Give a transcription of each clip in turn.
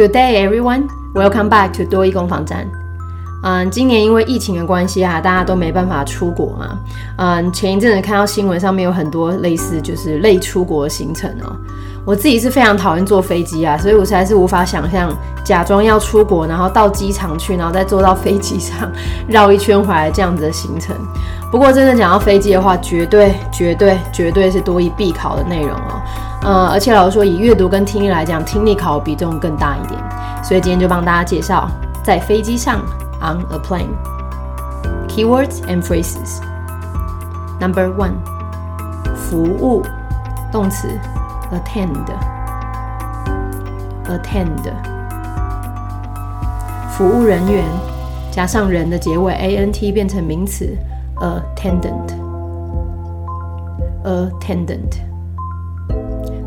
Good day, everyone. Welcome back to 多益攻防站。嗯，今年因为疫情的关系啊，大家都没办法出国嘛。嗯，前一阵子看到新闻上面有很多类似就是类出国的行程哦。我自己是非常讨厌坐飞机啊，所以我实在是无法想象假装要出国，然后到机场去，然后再坐到飞机上绕一圈回来这样子的行程。不过真的讲到飞机的话，绝对绝对绝对是多一必考的内容哦。呃，而且老实说，以阅读跟听力来讲，听力考比重更大一点。所以今天就帮大家介绍在飞机上。on a plane. Keywords and phrases. Number one，服务，动词，attend，attend，服务人员，加上人的结尾 a n t 变成名词，attendant，attendant。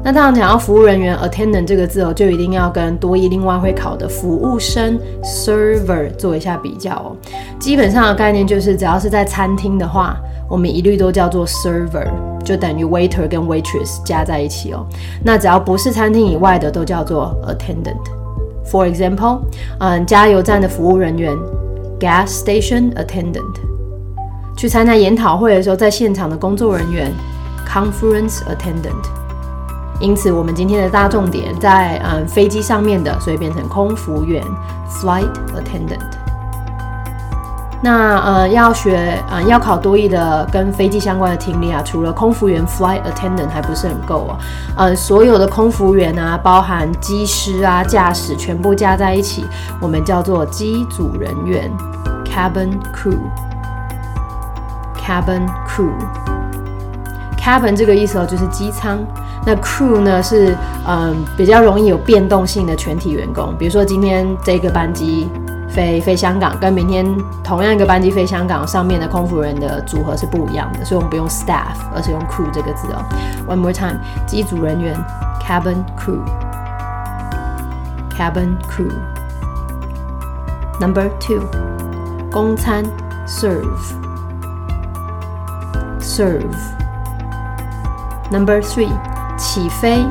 那当然讲到服务人员 attendant 这个字哦，就一定要跟多一另外会考的服务生 server 做一下比较哦。基本上的概念就是，只要是在餐厅的话，我们一律都叫做 server，就等于 waiter 跟 waitress 加在一起哦。那只要不是餐厅以外的，都叫做 attendant。For example，嗯，加油站的服务人员 gas station attendant。去参加研讨会的时候，在现场的工作人员 conference attendant。因此，我们今天的大重点在嗯飞机上面的，所以变成空服员 （flight attendant）。那呃要学嗯要考多义的跟飞机相关的听力啊，除了空服员 （flight attendant） 还不是很够啊。呃，所有的空服员啊，包含机师啊、驾驶，全部加在一起，我们叫做机组人员 （cabin crew）。cabin crew。Cabin 这个意思哦，就是机舱。那 crew 呢是嗯比较容易有变动性的全体员工，比如说今天这个班机飞飞香港，跟明天同样一个班机飞香港，上面的空服人的组合是不一样的，所以我们不用 staff，而是用 crew 这个字哦。One more time，机组人员 cabin crew，cabin crew。Number two，公餐 serve，serve。Number three。起飞，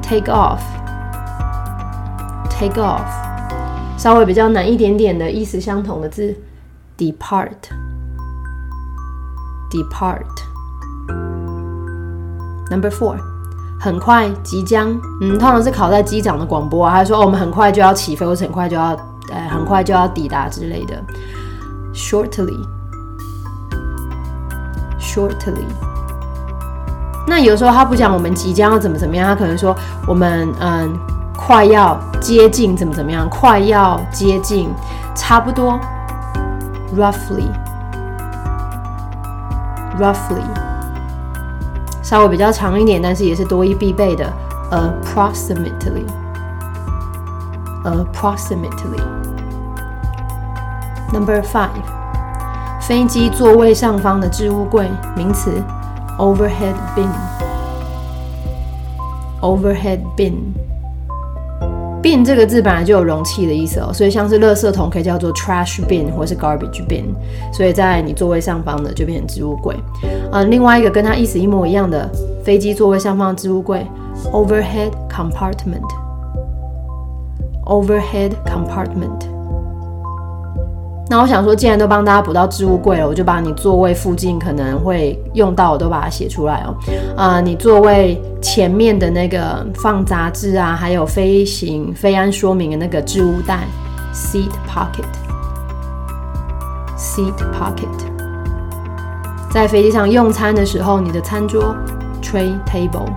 take off，take off，稍微比较难一点点的意思相同的字，depart，depart。Number four，很快，即将，嗯，通常是考在机长的广播啊，他说哦，我们很快就要起飞，或者很快就要，呃，很快就要抵达之类的，shortly，shortly。 那有时候他不讲我们即将要怎么怎么样，他可能说我们嗯快要接近怎么怎么样，快要接近，差不多，roughly，roughly，稍微比较长一点，但是也是多一必备的，approximately，approximately。Number five，飞机座位上方的置物柜，名词。Overhead bin overhead bin bin 这个字本来就有容器的意思哦，所以像是垃圾桶可以叫做 trash bin 或是 garbage bin，所以在你座位上方的就变成置物柜。嗯，另外一个跟它意思一模一样的飞机座位上方的置物柜 overhead compartment overhead compartment。那我想说，既然都帮大家补到置物柜了，我就把你座位附近可能会用到，我都把它写出来哦。啊，你座位前面的那个放杂志啊，还有飞行飞安说明的那个置物袋，seat pocket，seat pocket。在飞机上用餐的时候，你的餐桌，tray table，tray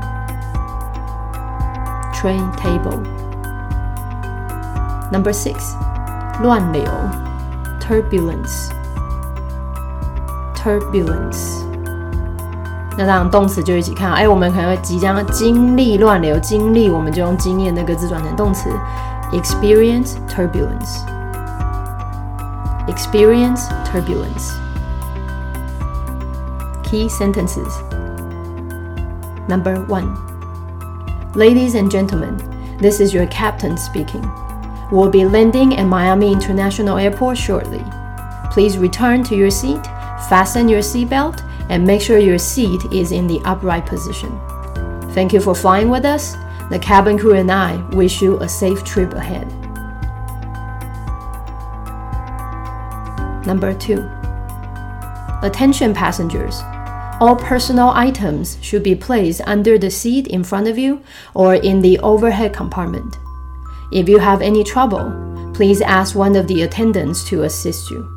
table。Number six，乱流。turbulence，turbulence。那当然动词就一起看，哎，我们可能会即将经历乱流，经历我们就用经验那个字转成动词，experience turbulence，experience turbulence。Key sentences. Number one. Ladies and gentlemen, this is your captain speaking will be landing at Miami International Airport shortly. Please return to your seat, fasten your seatbelt, and make sure your seat is in the upright position. Thank you for flying with us. The cabin crew and I wish you a safe trip ahead. Number two. Attention passengers. All personal items should be placed under the seat in front of you or in the overhead compartment. If you have any trouble, please ask one of the attendants to assist you.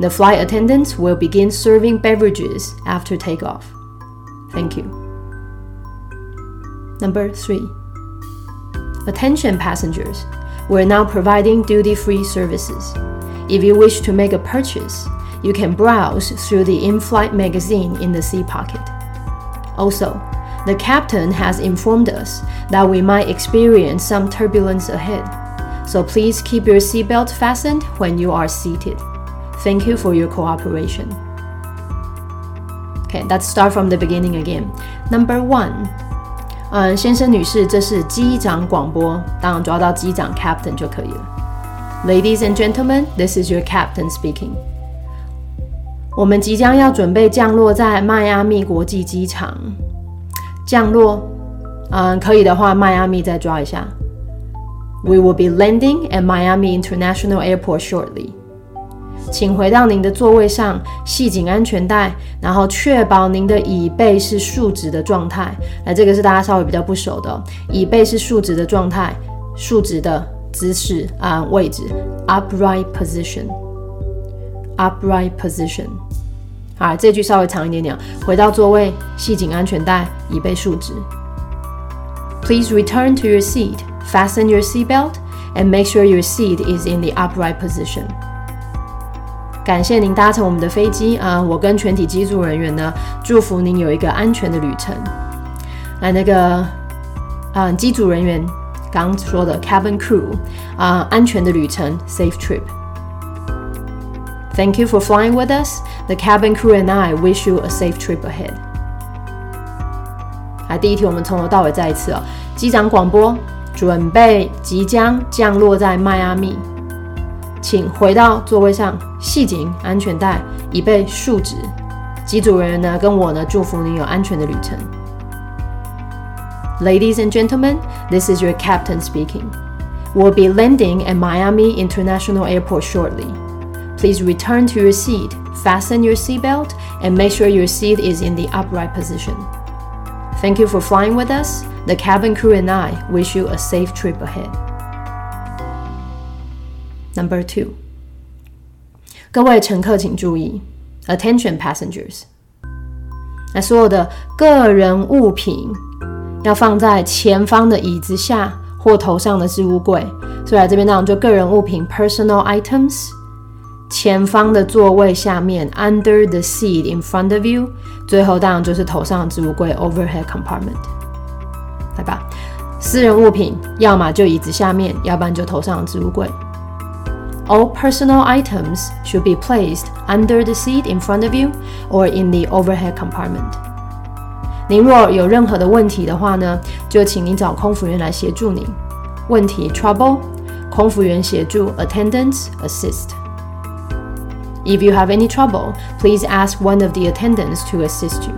The flight attendants will begin serving beverages after takeoff. Thank you. Number three. Attention passengers. We're now providing duty free services. If you wish to make a purchase, you can browse through the in flight magazine in the seat pocket. Also, the captain has informed us that we might experience some turbulence ahead, so please keep your seatbelt fastened when you are seated. Thank you for your cooperation. Okay, let's start from the beginning again. Number one. 嗯，先生、女士，这是机长广播，当然抓到机长 captain 就可以了。Ladies and gentlemen, this is your captain speaking. 我们即将要准备降落在迈阿密国际机场。 降落，嗯，可以的话，迈阿密再抓一下。We will be landing at Miami International Airport shortly。请回到您的座位上，系紧安全带，然后确保您的椅背是竖直的状态。那，这个是大家稍微比较不熟的，椅背是竖直的状态，竖直的姿势啊，位置，upright position。upright position。好，这句稍微长一点点。回到座位，系紧安全带，椅背竖直。Please return to your seat, fasten your seatbelt, and make sure your seat is in the upright position. 感谢您搭乘我们的飞机啊！我跟全体机组人员呢，祝福您有一个安全的旅程。来，那个啊，机组人员刚说的 cabin crew 啊，安全的旅程，safe trip。Thank you for flying with us. The cabin crew and I wish you a safe trip ahead. 来，第一题我们从头到尾再一次哦。机长广播：准备即将降落在迈阿密，请回到座位上，系紧安全带，以备竖直。机组人员呢，跟我呢，祝福您有安全的旅程。Ladies and gentlemen, this is your captain speaking. We'll be landing at Miami International Airport shortly. Please return to your seat, fasten your seatbelt, and make sure your seat is in the upright position. Thank you for flying with us. The cabin crew and I wish you a safe trip ahead. Number two. 各位乘客请注意，Attention passengers。那所有的个人物品要放在前方的椅子下或头上的置物柜。所以来这边当就个人物品 （personal items）。 前方的座位下面，under the seat in front of you，最后当然就是头上的置物柜，overhead compartment，来吧。私人物品要么就椅子下面，要不然就头上的置物柜。All personal items should be placed under the seat in front of you or in the overhead compartment。您若有任何的问题的话呢，就请您找空服员来协助您。问题 trouble，空服员协助 attendants assist。If you have any trouble, please ask one of the attendants to assist you.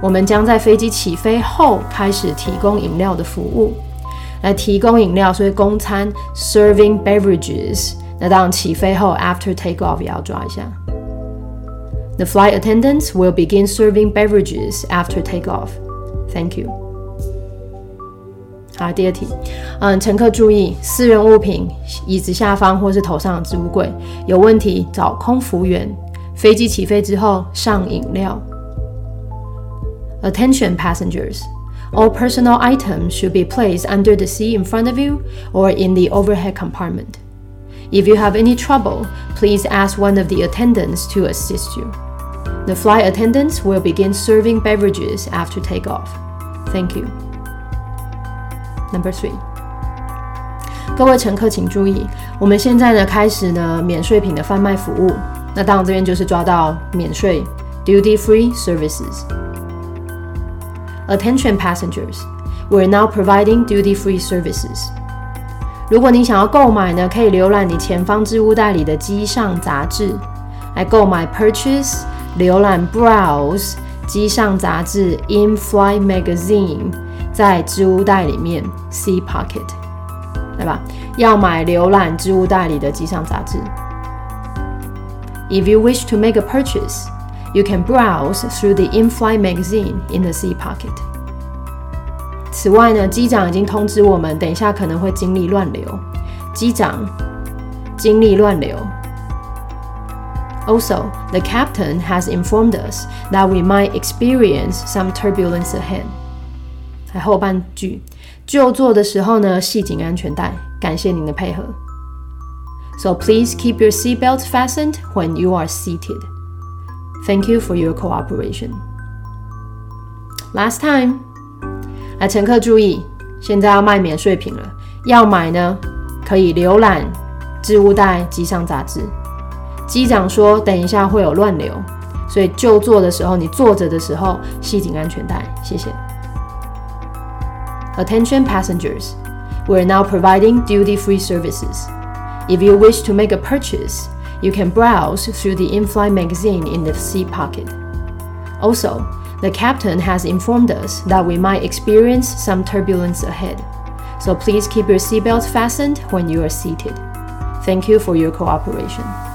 我们将在飞机起飞后开始提供饮料的服务，来提供饮料，所以供餐 serving beverages。那当然起飞后 after takeoff 也要抓一下。The flight attendants will begin serving beverages after takeoff. Thank you. 好，第二题，嗯，乘客注意，私人物品椅子下方或是头上的置物柜有问题，找空服员。飞机起飞之后上饮料。Attention passengers, all personal items should be placed under the seat in front of you or in the overhead compartment. If you have any trouble, please ask one of the attendants to assist you. The flight attendants will begin serving beverages after takeoff. Thank you. Number three，各位乘客请注意，我们现在呢开始呢免税品的贩卖服务。那当然这边就是抓到免税 duty free services。Attention passengers, we're now providing duty free services。如果你想要购买呢，可以浏览你前方置物袋里的机上杂志来购买 purchase，浏览 browse 机上杂志 in flight magazine。在置物袋里面 （seat pocket），对吧？要买浏览置物袋里的机上杂志。If you wish to make a purchase, you can browse through the in-flight magazine in the seat pocket. 此外呢，机长已经通知我们，等一下可能会经历乱流。机长经历乱流。Also, the captain has informed us that we might experience some turbulence ahead. 后半句，就坐的时候呢，系紧安全带。感谢您的配合。So please keep your seatbelt fastened when you are seated. Thank you for your cooperation. Last time. 来，乘客注意，现在要卖免税品了。要买呢，可以浏览置物袋机上杂志。机长说，等一下会有乱流，所以就坐的时候，你坐着的时候系紧安全带。谢谢。Attention passengers, we are now providing duty-free services. If you wish to make a purchase, you can browse through the in-flight magazine in the seat pocket. Also, the captain has informed us that we might experience some turbulence ahead, so please keep your seatbelt fastened when you are seated. Thank you for your cooperation.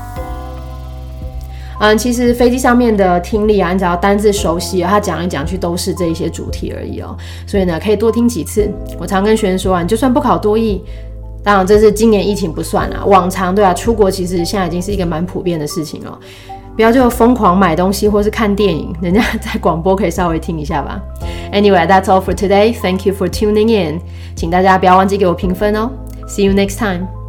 嗯，其实飞机上面的听力啊，你只要单字熟悉，它讲来讲去都是这一些主题而已哦。所以呢，可以多听几次。我常跟学生说啊，你就算不考多译，当然这是今年疫情不算啊，往常对啊，出国其实现在已经是一个蛮普遍的事情了。不要就疯狂买东西或是看电影，人家在广播可以稍微听一下吧。Anyway, that's all for today. Thank you for tuning in. 请大家不要忘记给我评分哦。See you next time.